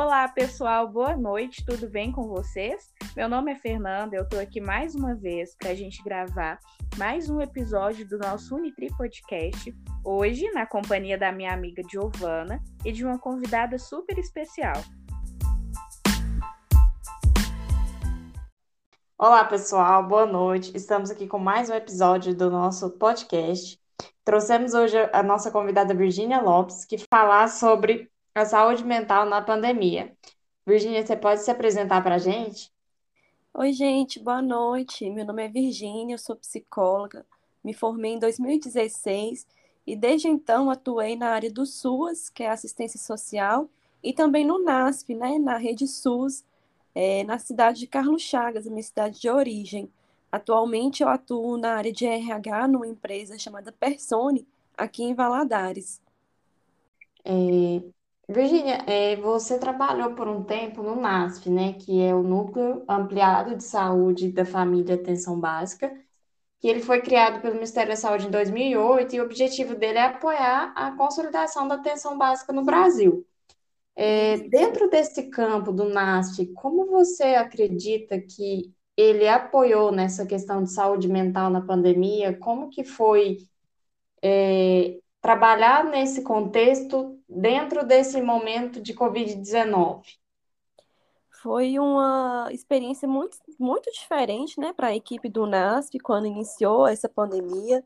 Olá, pessoal, boa noite, tudo bem com vocês? Meu nome é Fernanda, eu estou aqui mais uma vez para a gente gravar mais um episódio do nosso Unitri Podcast, hoje na companhia da minha amiga Giovana e de uma convidada super especial. Olá, pessoal, boa noite. Estamos aqui com mais um episódio do nosso podcast. Trouxemos hoje a nossa convidada Virginia Lopes, que falar sobre a saúde mental na pandemia. Virgínia, você pode se apresentar para a gente? Oi, gente, boa noite. Meu nome é Virgínia, eu sou psicóloga. Me formei em 2016 e desde então atuei na área do SUAS, que é assistência social, e também no NASP, né, na rede SUS, é, na cidade de Carlos Chagas, minha cidade de origem. Atualmente eu atuo na área de RH numa empresa chamada Persone, aqui em Valadares. É, Virginia, é, você trabalhou por um tempo no NASF, né, que é o Núcleo Ampliado de Saúde da Família Atenção Básica, que ele foi criado pelo Ministério da Saúde em 2008 e o objetivo dele é apoiar a consolidação da atenção básica no Brasil. É, dentro desse campo do NASF, como você acredita que ele apoiou nessa questão de saúde mental na pandemia? Como que foi é, trabalhar nesse contexto dentro desse momento de Covid-19? Foi uma experiência muito, muito diferente né, para a equipe do NASP quando iniciou essa pandemia.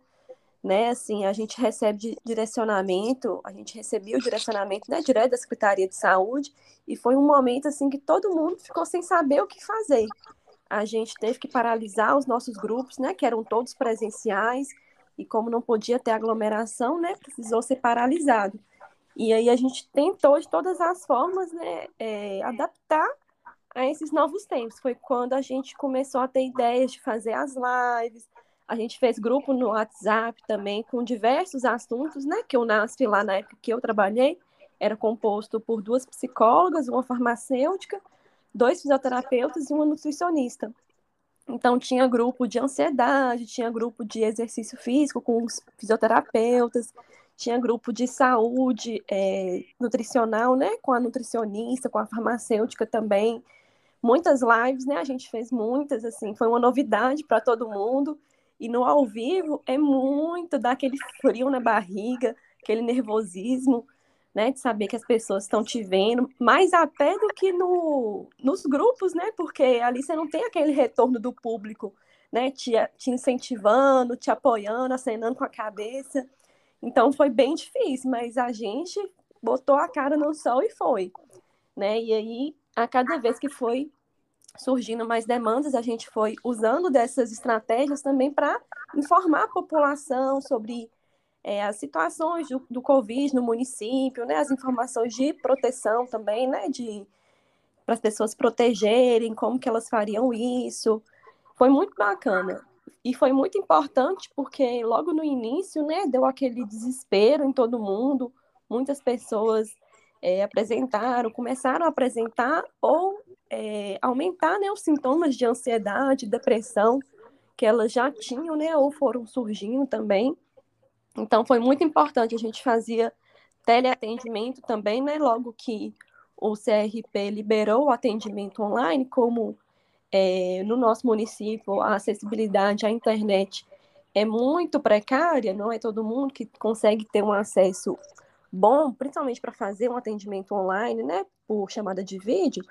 Né, assim, a gente recebe direcionamento, a gente recebeu o direcionamento né, direto da Secretaria de Saúde e foi um momento assim que todo mundo ficou sem saber o que fazer. A gente teve que paralisar os nossos grupos, né, que eram todos presenciais, e como não podia ter aglomeração, né, precisou ser paralisado. E aí a gente tentou de todas as formas, né, é, adaptar a esses novos tempos. Foi quando a gente começou a ter ideias de fazer as lives, a gente fez grupo no WhatsApp também com diversos assuntos, né, que o NASF lá na época que eu trabalhei era composto por duas psicólogas, uma farmacêutica, dois fisioterapeutas e uma nutricionista. Então, tinha grupo de ansiedade, tinha grupo de exercício físico com os fisioterapeutas, tinha grupo de saúde é, nutricional, né, com a nutricionista, com a farmacêutica também. Muitas lives, né, a gente fez muitas, assim, foi uma novidade para todo mundo. E no ao vivo é muito daquele frio na barriga, aquele nervosismo né, de saber que as pessoas estão te vendo, mais até do que no, nos grupos, né, porque ali você não tem aquele retorno do público, né, te, te incentivando, te apoiando, acenando com a cabeça. Então foi bem difícil, mas a gente botou a cara no sol e foi, né, e aí a cada vez que foi surgindo mais demandas, a gente foi usando dessas estratégias também para informar a população sobre é, as situações do, do Covid no município, né, as informações de proteção também, né, de para as pessoas protegerem, como que elas fariam isso. Foi muito bacana. E foi muito importante porque logo no início, né, deu aquele desespero em todo mundo, muitas pessoas é, apresentaram, começaram a apresentar ou é, aumentar né, os sintomas de ansiedade, depressão que elas já tinham, né, ou foram surgindo também. Então, foi muito importante. A gente fazia teleatendimento também, né? Logo que o CRP liberou o atendimento online, como é, no nosso município a acessibilidade à internet é muito precária, não é todo mundo que consegue ter um acesso bom, principalmente para fazer um atendimento online, né, por chamada de vídeo,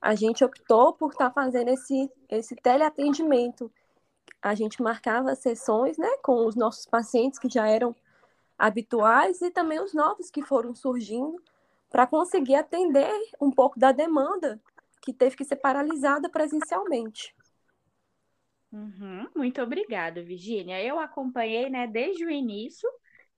a gente optou por estar tá fazendo esse, esse teleatendimento, a gente marcava sessões né, com os nossos pacientes que já eram habituais e também os novos que foram surgindo para conseguir atender um pouco da demanda que teve que ser paralisada presencialmente. Uhum, muito obrigada, Virginia. Eu acompanhei né, desde o início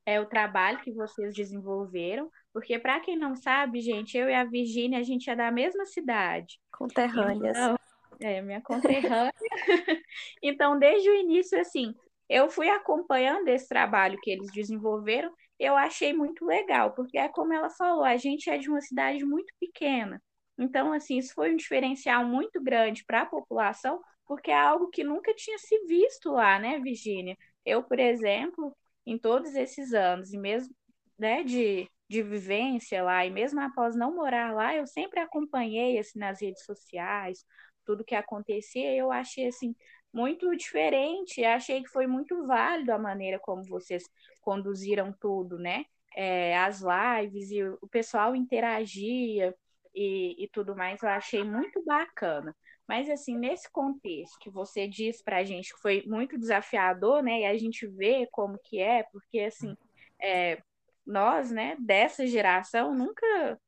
é, o trabalho que vocês desenvolveram, porque para quem não sabe, gente, eu e a Virginia, a gente é da mesma cidade. Conterrâneas. Então, é, minha conterrânea. então, desde o início, assim, eu fui acompanhando esse trabalho que eles desenvolveram, eu achei muito legal, porque é como ela falou, a gente é de uma cidade muito pequena. Então, assim, isso foi um diferencial muito grande para a população, porque é algo que nunca tinha se visto lá, né, Virginia? Eu, por exemplo, em todos esses anos, e mesmo né, de de vivência lá, e mesmo após não morar lá, eu sempre acompanhei assim nas redes sociais, tudo que acontecia, eu achei assim muito diferente, achei que foi muito válido a maneira como vocês conduziram tudo, né? É, as lives e o pessoal interagia e, e tudo mais, eu achei muito bacana. Mas, assim, nesse contexto que você diz para a gente que foi muito desafiador, né? E a gente vê como que é, porque, assim, é, nós, né, dessa geração, nunca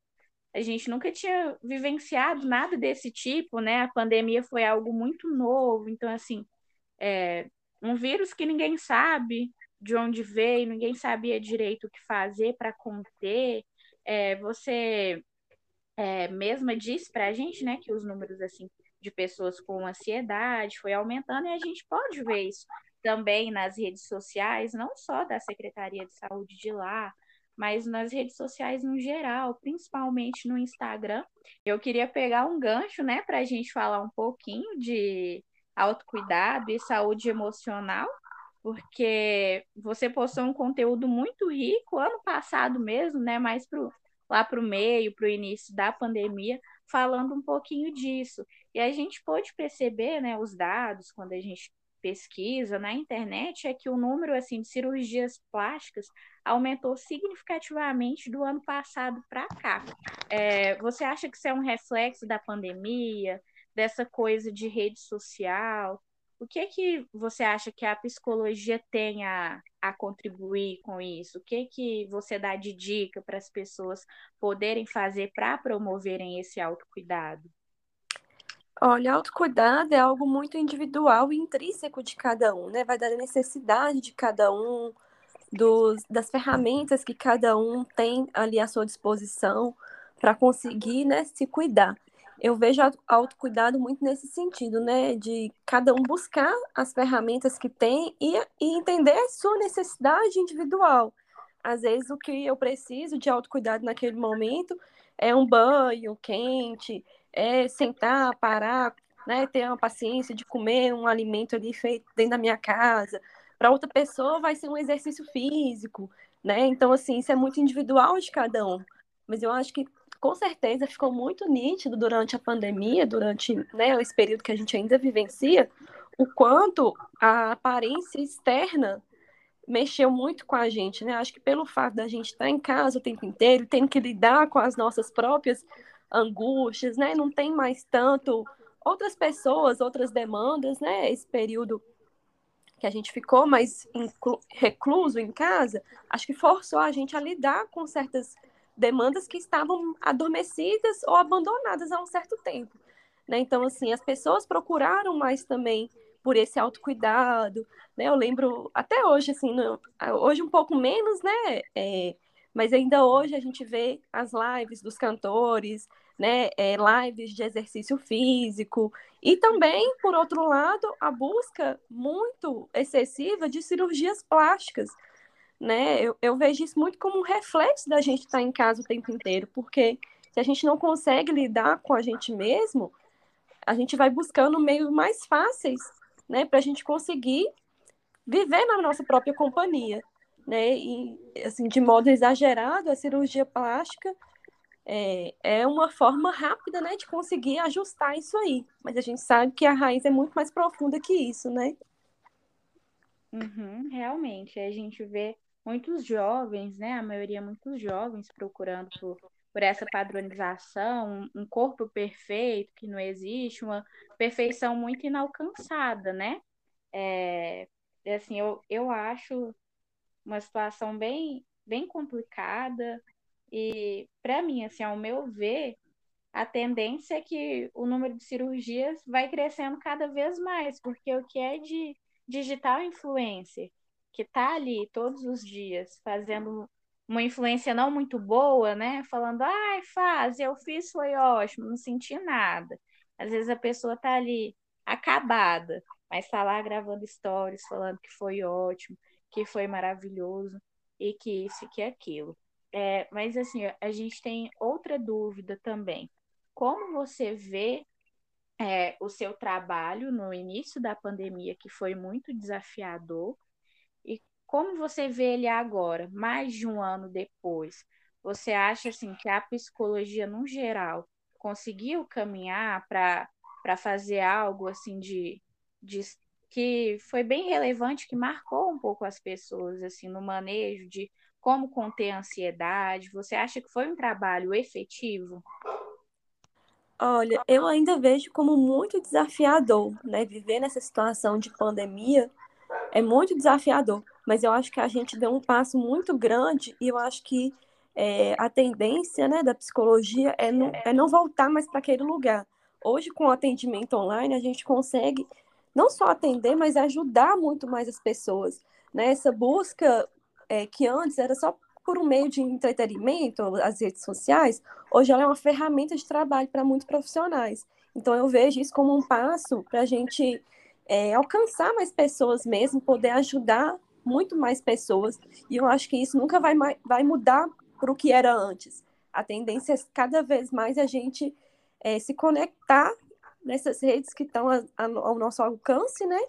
a gente nunca tinha vivenciado nada desse tipo, né? A pandemia foi algo muito novo, então assim, é um vírus que ninguém sabe de onde veio, ninguém sabia direito o que fazer para conter. É, você é, mesma disse para a gente, né, que os números assim de pessoas com ansiedade foi aumentando e a gente pode ver isso também nas redes sociais, não só da Secretaria de Saúde de lá, mas nas redes sociais no geral, principalmente no Instagram. Eu queria pegar um gancho, né, para a gente falar um pouquinho de autocuidado e saúde emocional, porque você postou um conteúdo muito rico ano passado mesmo, né, mais pro, lá para o meio, para o início da pandemia, falando um pouquinho disso. E a gente pôde perceber, né, os dados quando a gente pesquisa na internet é que o número assim de cirurgias plásticas aumentou significativamente do ano passado para cá. É, você acha que isso é um reflexo da pandemia, dessa coisa de rede social? O que é que você acha que a psicologia tem a, a contribuir com isso? O que que você dá de dica para as pessoas poderem fazer para promoverem esse autocuidado? Olha, autocuidado é algo muito individual e intrínseco de cada um, né? Vai da necessidade de cada um, dos, das ferramentas que cada um tem ali à sua disposição para conseguir, né, se cuidar. Eu vejo autocuidado muito nesse sentido, né, de cada um buscar as ferramentas que tem e, e entender a sua necessidade individual. Às vezes o que eu preciso de autocuidado naquele momento é um banho quente, é sentar, parar, né, ter uma paciência de comer um alimento ali feito dentro da minha casa. Para outra pessoa vai ser um exercício físico, né? Então assim, isso é muito individual de cada um. Mas eu acho que com certeza ficou muito nítido durante a pandemia, durante né, esse período que a gente ainda vivencia, o quanto a aparência externa mexeu muito com a gente, né? Acho que pelo fato da gente estar em casa o tempo inteiro, tendo que lidar com as nossas próprias angústias, né? Não tem mais tanto outras pessoas, outras demandas, né? Esse período que a gente ficou mais recluso em casa, acho que forçou a gente a lidar com certas demandas que estavam adormecidas ou abandonadas há um certo tempo. Né? Então, assim, as pessoas procuraram mais também por esse autocuidado, né? Eu lembro até hoje, assim, no, hoje um pouco menos, né? É, mas ainda hoje a gente vê as lives dos cantores, né, é, lives de exercício físico, e também, por outro lado, a busca muito excessiva de cirurgias plásticas. Né? Eu, eu vejo isso muito como um reflexo da gente estar em casa o tempo inteiro, porque se a gente não consegue lidar com a gente mesmo, a gente vai buscando meios mais fáceis né, para a gente conseguir viver na nossa própria companhia né? E, assim, de modo exagerado, a cirurgia plástica é, é uma forma rápida, né, de conseguir ajustar isso aí. Mas a gente sabe que a raiz é muito mais profunda que isso, né? Uhum, realmente, a gente vê muitos jovens, né, a maioria muitos jovens procurando por, por essa padronização, um corpo perfeito que não existe, uma perfeição muito inalcançada, né? É, assim, eu, eu acho uma situação bem, bem complicada. E, para mim, assim, ao meu ver, a tendência é que o número de cirurgias vai crescendo cada vez mais, porque o que é de digital influencer, que está ali todos os dias fazendo uma influência não muito boa, né? Falando, ai, faz, eu fiz, foi ótimo, não senti nada. Às vezes a pessoa está ali acabada, mas está lá gravando stories, falando que foi ótimo que foi maravilhoso e que isso e que aquilo. É, mas assim, a gente tem outra dúvida também. Como você vê é, o seu trabalho no início da pandemia, que foi muito desafiador, como você vê ele agora, mais de um ano depois? você acha assim que a psicologia no geral conseguiu caminhar para para fazer algo assim de, de que foi bem relevante, que marcou um pouco as pessoas assim no manejo de como conter a ansiedade. Você acha que foi um trabalho efetivo? Olha, eu ainda vejo como muito desafiador, né? Viver nessa situação de pandemia é muito desafiador, mas eu acho que a gente deu um passo muito grande e eu acho que é, a tendência né, da psicologia é não, é não voltar mais para aquele lugar. Hoje, com o atendimento online, a gente consegue não só atender, mas ajudar muito mais as pessoas. Né? Essa busca é, que antes era só por um meio de entretenimento, as redes sociais, hoje ela é uma ferramenta de trabalho para muitos profissionais. Então, eu vejo isso como um passo para a gente é, alcançar mais pessoas mesmo, poder ajudar muito mais pessoas. E eu acho que isso nunca vai, vai mudar para o que era antes. A tendência é cada vez mais a gente é, se conectar nessas redes que estão ao nosso alcance, né?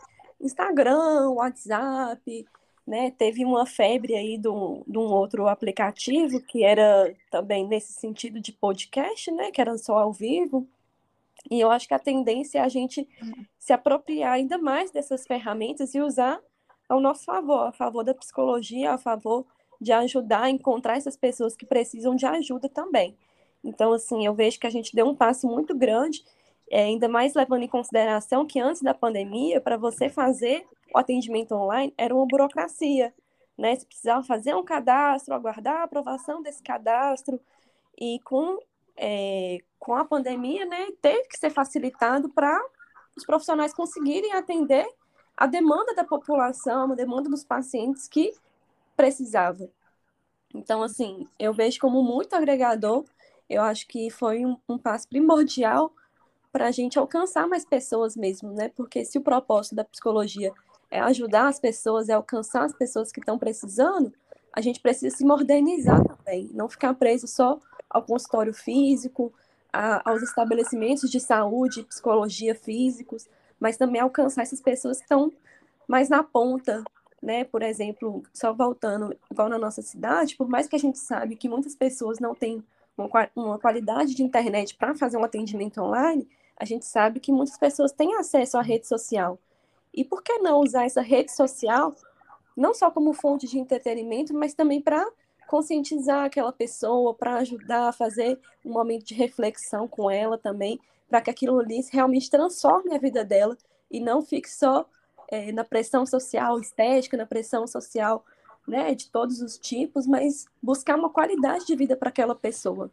Instagram, WhatsApp, né? Teve uma febre aí de um, de um outro aplicativo que era também nesse sentido de podcast, né? Que era só ao vivo. E eu acho que a tendência é a gente se apropriar ainda mais dessas ferramentas e usar ao nosso favor, a favor da psicologia, a favor de ajudar a encontrar essas pessoas que precisam de ajuda também. Então, assim, eu vejo que a gente deu um passo muito grande, é, ainda mais levando em consideração que antes da pandemia, para você fazer o atendimento online, era uma burocracia, né? Você precisava fazer um cadastro, aguardar a aprovação desse cadastro, e com, é, com a pandemia, né, teve que ser facilitado para os profissionais conseguirem atender a demanda da população, a demanda dos pacientes que precisava. Então, assim, eu vejo como muito agregador. Eu acho que foi um, um passo primordial para a gente alcançar mais pessoas mesmo, né? Porque se o propósito da psicologia é ajudar as pessoas, é alcançar as pessoas que estão precisando, a gente precisa se modernizar também, não ficar preso só ao consultório físico, a, aos estabelecimentos de saúde, psicologia físicos, mas também alcançar essas pessoas que estão mais na ponta né? Por exemplo, só voltando, igual na nossa cidade, por mais que a gente sabe que muitas pessoas não têm uma, qualidade de internet para fazer um atendimento online, a gente sabe que muitas pessoas têm acesso à rede social. E por que não usar essa rede social não só como fonte de entretenimento, mas também para conscientizar aquela pessoa, para ajudar a fazer um momento de reflexão com ela também, para que aquilo ali realmente transforme a vida dela e não fique só é, na pressão social estética, na pressão social né, de todos os tipos, mas buscar uma qualidade de vida para aquela pessoa.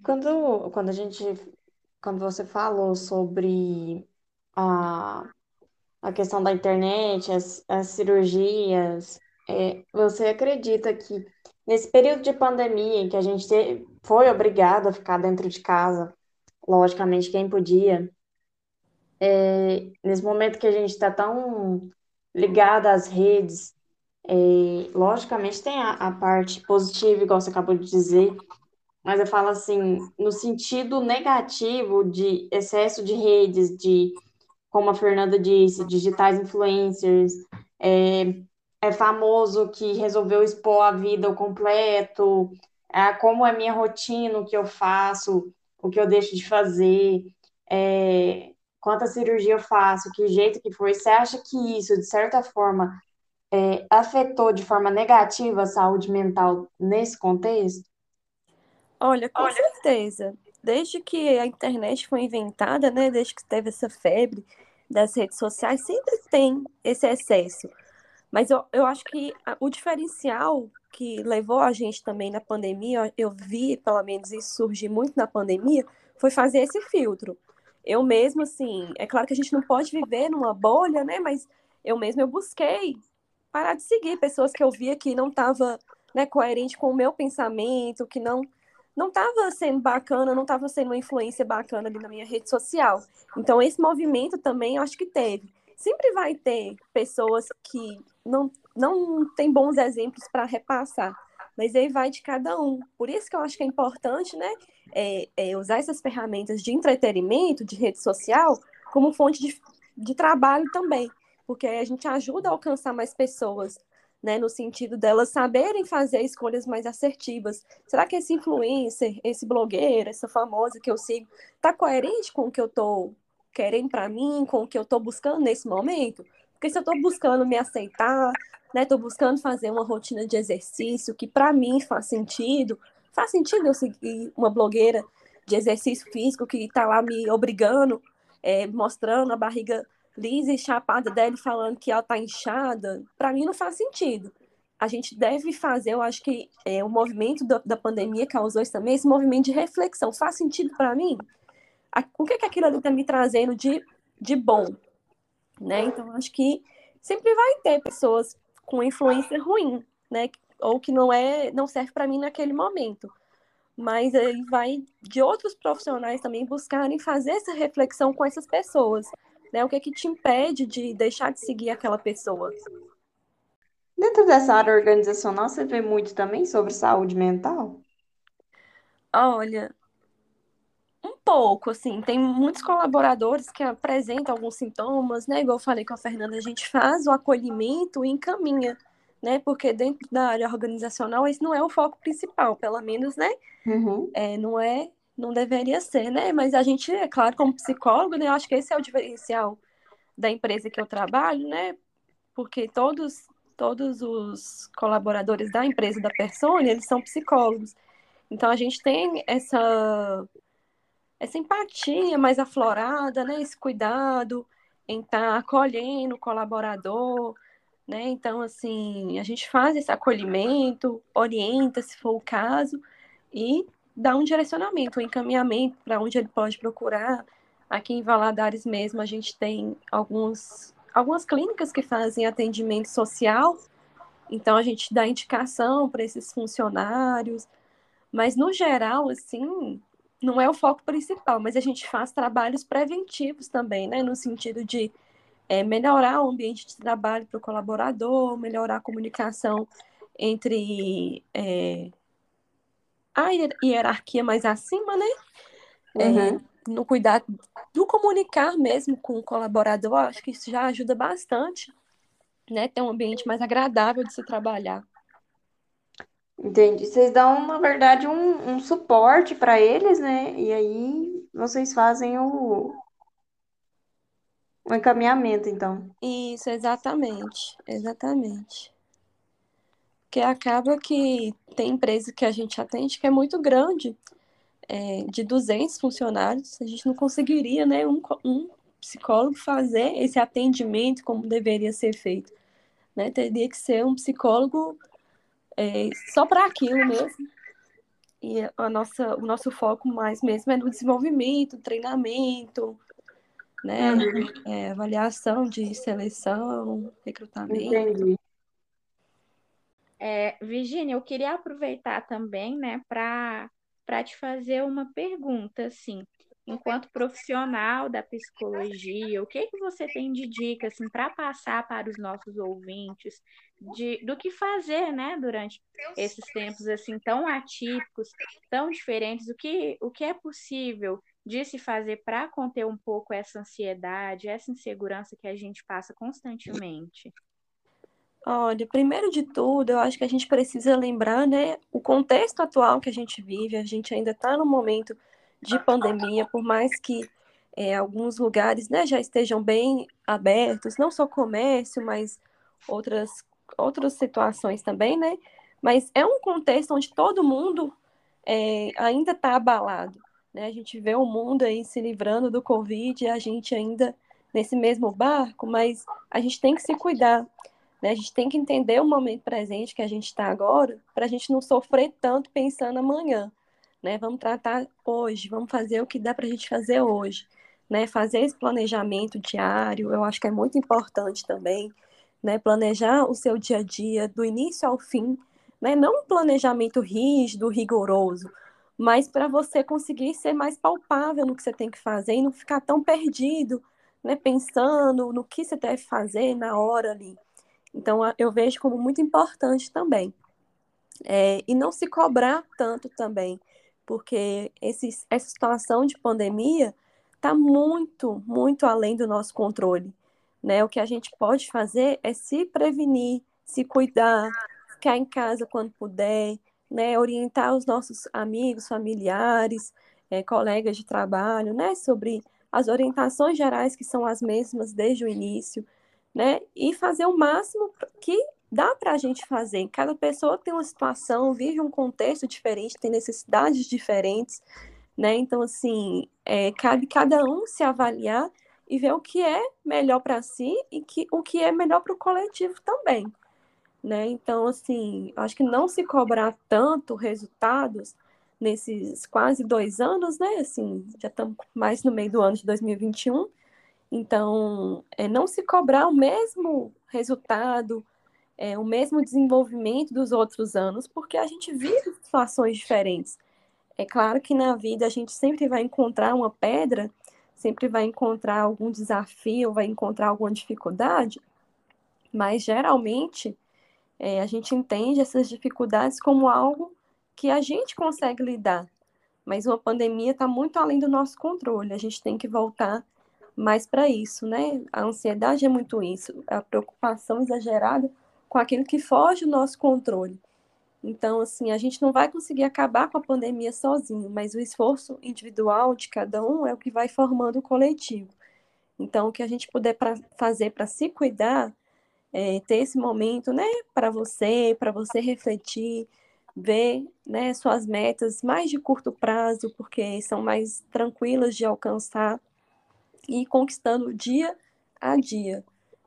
Quando, quando a gente, quando você falou sobre a, a questão da internet, as, as cirurgias, é, você acredita que nesse período de pandemia em que a gente te, foi obrigado a ficar dentro de casa, logicamente quem podia, é, nesse momento que a gente está tão ligado às redes, é, logicamente tem a, a, parte positiva, igual você acabou de dizer, mas eu falo assim, no sentido negativo de excesso de redes, de, como a Fernanda disse, digitais influencers, é, é famoso que resolveu expor a vida ao completo, é, como é minha rotina, o que eu faço, o que eu deixo de fazer, é, quanta cirurgia eu faço, que jeito que foi, você acha que isso, de certa forma, é, afetou de forma negativa a saúde mental nesse contexto? Olha, com Olha. certeza. Desde que a internet foi inventada, né, desde que teve essa febre das redes sociais, sempre tem esse excesso. Mas eu, eu acho que o diferencial que levou a gente também na pandemia, eu vi, pelo menos, isso surgir muito na pandemia, foi fazer esse filtro eu mesmo, assim, é claro que a gente não pode viver numa bolha, né? Mas eu mesmo eu busquei parar de seguir pessoas que eu via que não estava né, coerente com o meu pensamento, que não não estava sendo bacana, não estava sendo uma influência bacana ali na minha rede social. Então esse movimento também eu acho que teve. Sempre vai ter pessoas que não não tem bons exemplos para repassar mas aí vai de cada um. Por isso que eu acho que é importante, né, é, é usar essas ferramentas de entretenimento, de rede social, como fonte de, de trabalho também, porque aí a gente ajuda a alcançar mais pessoas, né, no sentido delas saberem fazer escolhas mais assertivas. Será que esse influencer, esse blogueiro, essa famosa que eu sigo, está coerente com o que eu estou querendo para mim, com o que eu estou buscando nesse momento? Porque se eu estou buscando me aceitar, né, estou buscando fazer uma rotina de exercício que para mim faz sentido, faz sentido eu seguir uma blogueira de exercício físico que está lá me obrigando, é, mostrando a barriga lisa e chapada dela falando que ela está inchada, para mim não faz sentido. A gente deve fazer, eu acho que é, o movimento da pandemia causou isso também, esse movimento de reflexão. Faz sentido para mim? A, o que, que aquilo ali está me trazendo de, de bom? Né? Então, acho que sempre vai ter pessoas com influência ruim, né? Ou que não é, não serve para mim naquele momento. Mas aí vai de outros profissionais também buscarem fazer essa reflexão com essas pessoas. Né? O que é que te impede de deixar de seguir aquela pessoa? Dentro dessa área organizacional, você vê muito também sobre saúde mental? Olha, pouco, assim, tem muitos colaboradores que apresentam alguns sintomas, né? Igual eu falei com a Fernanda, a gente faz o acolhimento e encaminha, né? Porque dentro da área organizacional esse não é o foco principal, pelo menos, né? Uhum. É, não é não deveria ser, né? Mas a gente, é claro, como psicólogo, né, eu acho que esse é o diferencial da empresa que eu trabalho, né? Porque todos todos os colaboradores da empresa da Persona, eles são psicólogos. Então a gente tem essa essa empatia mais aflorada, né? Esse cuidado em estar tá acolhendo o colaborador, né? Então assim, a gente faz esse acolhimento, orienta se for o caso e dar um direcionamento, um encaminhamento para onde ele pode procurar. Aqui em Valadares mesmo, a gente tem alguns, algumas clínicas que fazem atendimento social, então a gente dá indicação para esses funcionários, mas no geral, assim, não é o foco principal, mas a gente faz trabalhos preventivos também, né, no sentido de é, melhorar o ambiente de trabalho para o colaborador, melhorar a comunicação entre é, a hierarquia mais acima, né? Uhum. É, no cuidado do comunicar mesmo com o colaborador, acho que isso já ajuda bastante, né? Ter um ambiente mais agradável de se trabalhar. Entendi. Vocês dão, na verdade, um, um suporte para eles, né? E aí vocês fazem o, o encaminhamento, então. Isso, exatamente. Exatamente. Porque acaba que tem empresa que a gente atende que é muito grande, é, de 200 funcionários, a gente não conseguiria, né, um, um psicólogo fazer esse atendimento como deveria ser feito. Né? Teria que ser um psicólogo é, só para aquilo mesmo. E a nossa, o nosso foco mais mesmo é no desenvolvimento, treinamento, né? Uhum. É, avaliação de seleção, recrutamento. Entendi. É, Virginia, eu queria aproveitar também, né, para para te fazer uma pergunta, assim, enquanto profissional da psicologia, o que que você tem de dica, assim, para passar para os nossos ouvintes de, do que fazer, né, durante esses tempos, assim, tão atípicos, tão diferentes, o que, o que é possível de se fazer para conter um pouco essa ansiedade, essa insegurança que a gente passa constantemente? Olha, primeiro de tudo, eu acho que a gente precisa lembrar, né, o contexto atual que a gente vive. A gente ainda está no momento de pandemia, por mais que é, alguns lugares, né, já estejam bem abertos, não só comércio, mas outras outras situações também, né? Mas é um contexto onde todo mundo é, ainda está abalado, né? A gente vê o mundo aí se livrando do Covid, e a gente ainda nesse mesmo barco, mas a gente tem que se cuidar. Né? A gente tem que entender o momento presente que a gente está agora, para a gente não sofrer tanto pensando amanhã. Né? Vamos tratar hoje, vamos fazer o que dá para a gente fazer hoje. Né? Fazer esse planejamento diário, eu acho que é muito importante também. Né? Planejar o seu dia a dia, do início ao fim. Né? Não um planejamento rígido, rigoroso, mas para você conseguir ser mais palpável no que você tem que fazer e não ficar tão perdido, né? pensando no que você deve fazer na hora ali. Então, eu vejo como muito importante também. É, e não se cobrar tanto também, porque esse, essa situação de pandemia está muito, muito além do nosso controle. Né? O que a gente pode fazer é se prevenir, se cuidar, ficar em casa quando puder, né, orientar os nossos amigos, familiares, é, colegas de trabalho, né, sobre as orientações gerais que são as mesmas desde o início, né, e fazer o máximo que dá para a gente fazer. Cada pessoa tem uma situação, vive um contexto diferente, tem necessidades diferentes, né? Então, assim, é, cabe cada um se avaliar e ver o que é melhor para si e que, o que é melhor para o coletivo também, né? Então, assim, acho que não se cobrar tanto resultados nesses quase dois anos, né? Assim, já estamos mais no meio do ano de 2021. Então, é, não se cobrar o mesmo resultado, é, o mesmo desenvolvimento dos outros anos, porque a gente vive situações diferentes. É claro que na vida a gente sempre vai encontrar uma pedra, sempre vai encontrar algum desafio, vai encontrar alguma dificuldade, mas geralmente é, a gente entende essas dificuldades como algo que a gente consegue lidar. Mas uma pandemia está muito além do nosso controle, a gente tem que voltar mais para isso, né? A ansiedade é muito isso, a preocupação exagerada com aquilo que foge do nosso controle. Então, assim, a gente não vai conseguir acabar com a pandemia sozinho, mas o esforço individual de cada um é o que vai formando o coletivo. Então, o que a gente puder pra fazer para se cuidar, é, ter esse momento, né, para você, para você refletir, ver, né, suas metas mais de curto prazo, porque são mais tranquilas de alcançar e conquistando dia a dia,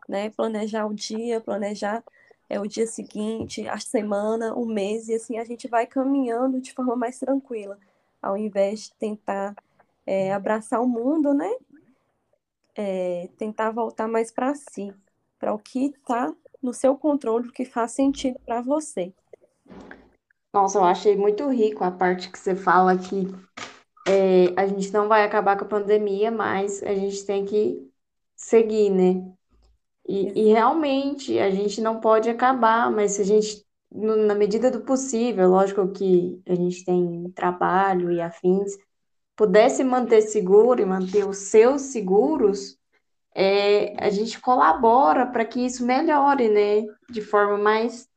né, planejar o dia, planejar é o dia seguinte, a semana, o mês, e assim a gente vai caminhando de forma mais tranquila, ao invés de tentar é, abraçar o mundo, né? É, tentar voltar mais para si, para o que está no seu controle, o que faz sentido para você. Nossa, eu achei muito rico a parte que você fala que é, a gente não vai acabar com a pandemia, mas a gente tem que seguir, né? E, e realmente a gente não pode acabar, mas se a gente, no- na medida do possível, lógico que a gente tem trabalho e afins, pudesse manter seguro e manter os seus seguros, é, a gente colabora para que isso melhore, né? De forma mais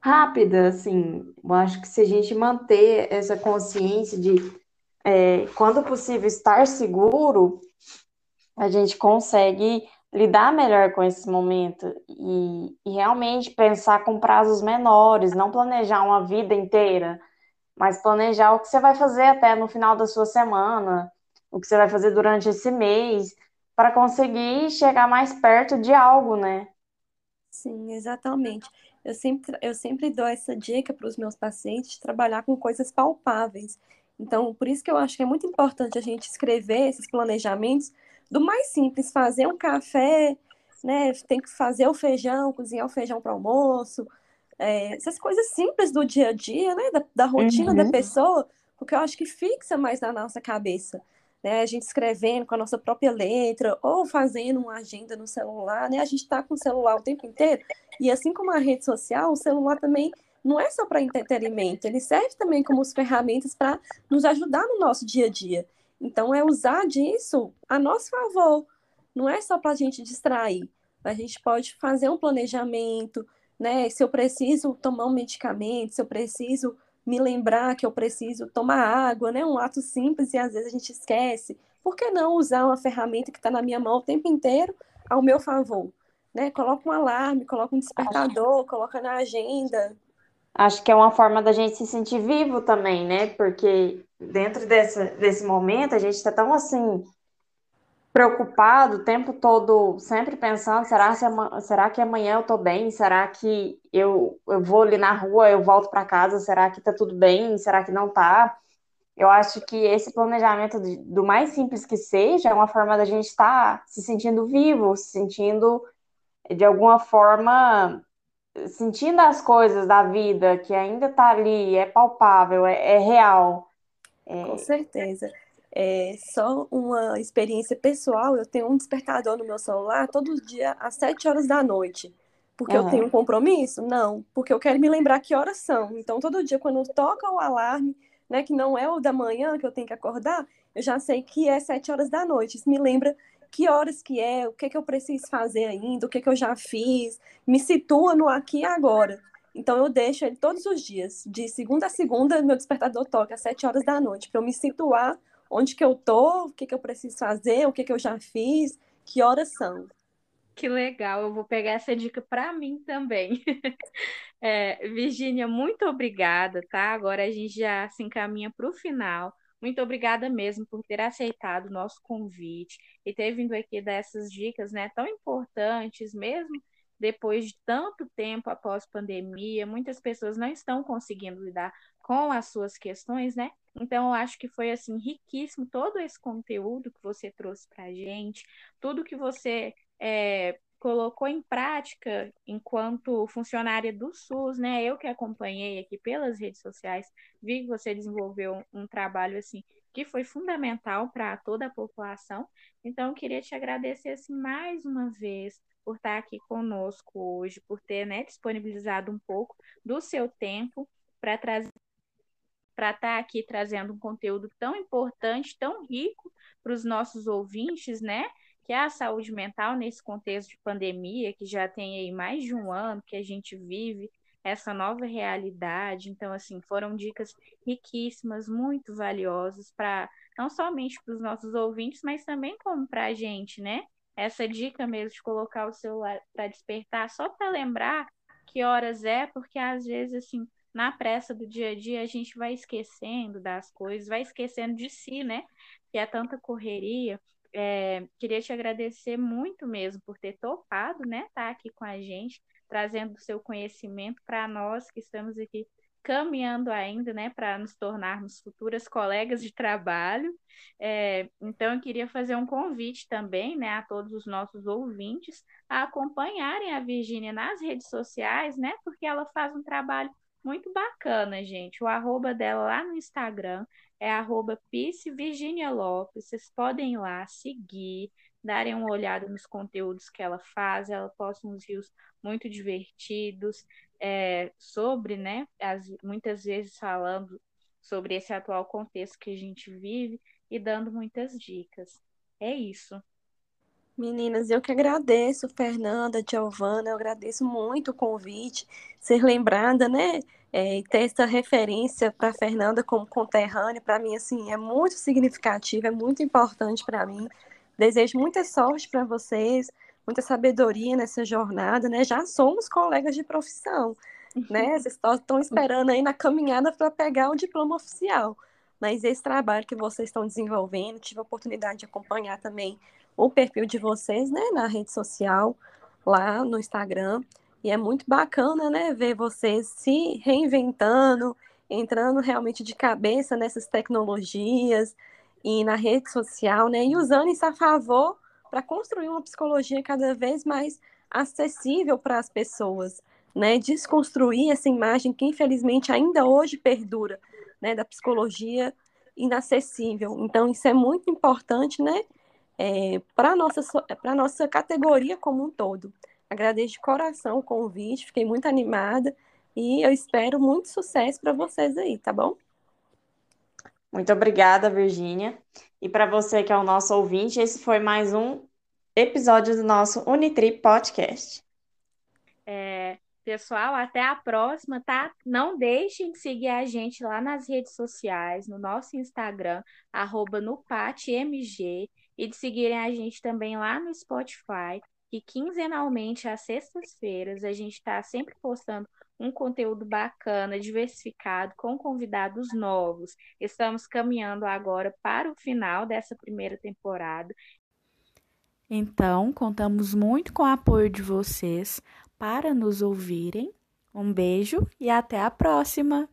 rápida, assim. Eu acho que se a gente manter essa consciência de, é, quando possível, estar seguro, a gente consegue lidar melhor com esse momento e, e realmente pensar com prazos menores, não planejar uma vida inteira, mas planejar o que você vai fazer até no final da sua semana, o que você vai fazer durante esse mês, para conseguir chegar mais perto de algo, né? Sim, exatamente. Eu sempre, eu sempre dou essa dica para os meus pacientes de trabalhar com coisas palpáveis. Então, por isso que eu acho que é muito importante a gente escrever esses planejamentos, do mais simples, fazer um café, né? Tem que fazer o feijão, cozinhar o feijão para almoço, é, essas coisas simples do dia a dia, né? Da, da rotina uhum. da pessoa, porque eu acho que fixa mais na nossa cabeça. Né? A gente escrevendo com a nossa própria letra, ou fazendo uma agenda no celular, né? A gente está com o celular o tempo inteiro. E assim como a rede social, o celular também não é só para entretenimento, ele serve também como ferramentas para nos ajudar no nosso dia a dia. Então, é usar disso a nosso favor. Não é só para a gente distrair. A gente pode fazer um planejamento, né? Se eu preciso tomar um medicamento, se eu preciso me lembrar que eu preciso tomar água, né? Um ato simples e às vezes a gente esquece. Por que não usar uma ferramenta que está na minha mão o tempo inteiro ao meu favor? Né? Coloca um alarme, coloca um despertador, coloca na agenda. Acho que é uma forma da gente se sentir vivo também, né? Porque dentro desse, desse momento a gente está tão assim preocupado o tempo todo, sempre pensando, será, se, será que amanhã eu tô bem? Será que eu, eu vou ali na rua, eu volto para casa, será que tá tudo bem? Será que não tá? Eu acho que esse planejamento do mais simples que seja é uma forma da gente estar tá se sentindo vivo, se sentindo de alguma forma sentindo as coisas da vida que ainda tá ali, é palpável, é, é real. É... Com certeza. É só uma experiência pessoal, eu tenho um despertador no meu celular todo dia às 7 horas da noite. Porque uhum. eu tenho um compromisso? Não, porque eu quero me lembrar que horas são. Então, todo dia, quando toca o alarme, né, que não é o da manhã que eu tenho que acordar, eu já sei que é 7 horas da noite. Isso me lembra que horas que é, o que, que eu preciso fazer ainda, o que, que eu já fiz, me situa no aqui e agora. Então eu deixo ele todos os dias, de segunda a segunda, meu despertador toca às sete horas da noite, para eu me situar onde que eu tô, o que, que eu preciso fazer, o que, que eu já fiz, que horas são. Que legal, eu vou pegar essa dica para mim também. É, Virgínia, muito obrigada, tá? Agora a gente já se encaminha para o final. Muito obrigada mesmo por ter aceitado o nosso convite e ter vindo aqui dar essas dicas, né, tão importantes mesmo depois de tanto tempo após pandemia, muitas pessoas não estão conseguindo lidar com as suas questões, né? Então, eu acho que foi assim riquíssimo todo esse conteúdo que você trouxe para a gente, tudo que você é, colocou em prática enquanto funcionária do SUS, né? Eu que acompanhei aqui pelas redes sociais, vi que você desenvolveu um, trabalho assim que foi fundamental para toda a população. Então, eu queria te agradecer assim mais uma vez por estar aqui conosco hoje, por ter né, disponibilizado um pouco do seu tempo para trazer para estar tá aqui trazendo um conteúdo tão importante, tão rico para os nossos ouvintes, né? Que é a saúde mental nesse contexto de pandemia, que já tem aí mais de um ano que a gente vive essa nova realidade. Então, assim, foram dicas riquíssimas, muito valiosas para não somente para os nossos ouvintes, mas também como para a gente, né? Essa dica mesmo de colocar o celular para despertar, só para lembrar que horas é, porque às vezes, assim, na pressa do dia a dia, a gente vai esquecendo das coisas, vai esquecendo de si, né? Que é tanta correria. É, queria te agradecer muito mesmo por ter topado, né? Estar tá aqui com a gente, trazendo o seu conhecimento para nós que estamos aqui caminhando ainda, né, para nos tornarmos futuras colegas de trabalho. É, então, eu queria fazer um convite também, né, a todos os nossos ouvintes a acompanharem a Virgínia nas redes sociais, né, porque ela faz um trabalho muito bacana, gente. O arroba dela lá no Instagram é arroba Lopes. Vocês podem ir lá seguir, darem uma olhada nos conteúdos que ela faz. Ela posta uns rios muito divertidos é, sobre, né, as, muitas vezes falando sobre esse atual contexto que a gente vive e dando muitas dicas. É isso. Meninas, eu que agradeço, Fernanda, Giovana, eu agradeço muito o convite, ser lembrada, né? É, ter essa referência para Fernanda como conterrânea, para mim, assim, é muito significativo, é muito importante para mim. Desejo muita sorte para vocês, muita sabedoria nessa jornada, né? Já somos colegas de profissão, né? Vocês estão esperando aí na caminhada para pegar o diploma oficial. Mas esse trabalho que vocês estão desenvolvendo, tive a oportunidade de acompanhar também o perfil de vocês, né, na rede social, lá no Instagram. E é muito bacana, né, ver vocês se reinventando, entrando realmente de cabeça nessas tecnologias e na rede social, né, e usando isso a favor para construir uma psicologia cada vez mais acessível para as pessoas, né, desconstruir essa imagem que infelizmente ainda hoje perdura, né, da psicologia inacessível. Então isso é muito importante, né, é, para nossa, nossa categoria como um todo. Agradeço de coração o convite, fiquei muito animada e eu espero muito sucesso para vocês aí, tá bom? Muito obrigada, Virgínia. E para você que é o nosso ouvinte, esse foi mais um episódio do nosso Unitrip Podcast. É, pessoal, até a próxima, tá? Não deixem de seguir a gente lá nas redes sociais, no nosso Instagram, arroba NuPatMG e de seguirem a gente também lá no Spotify, que quinzenalmente, às sextas-feiras, a gente está sempre postando um conteúdo bacana, diversificado, com convidados novos. Estamos caminhando agora para o final dessa primeira temporada. Então, contamos muito com o apoio de vocês para nos ouvirem. Um beijo e até a próxima!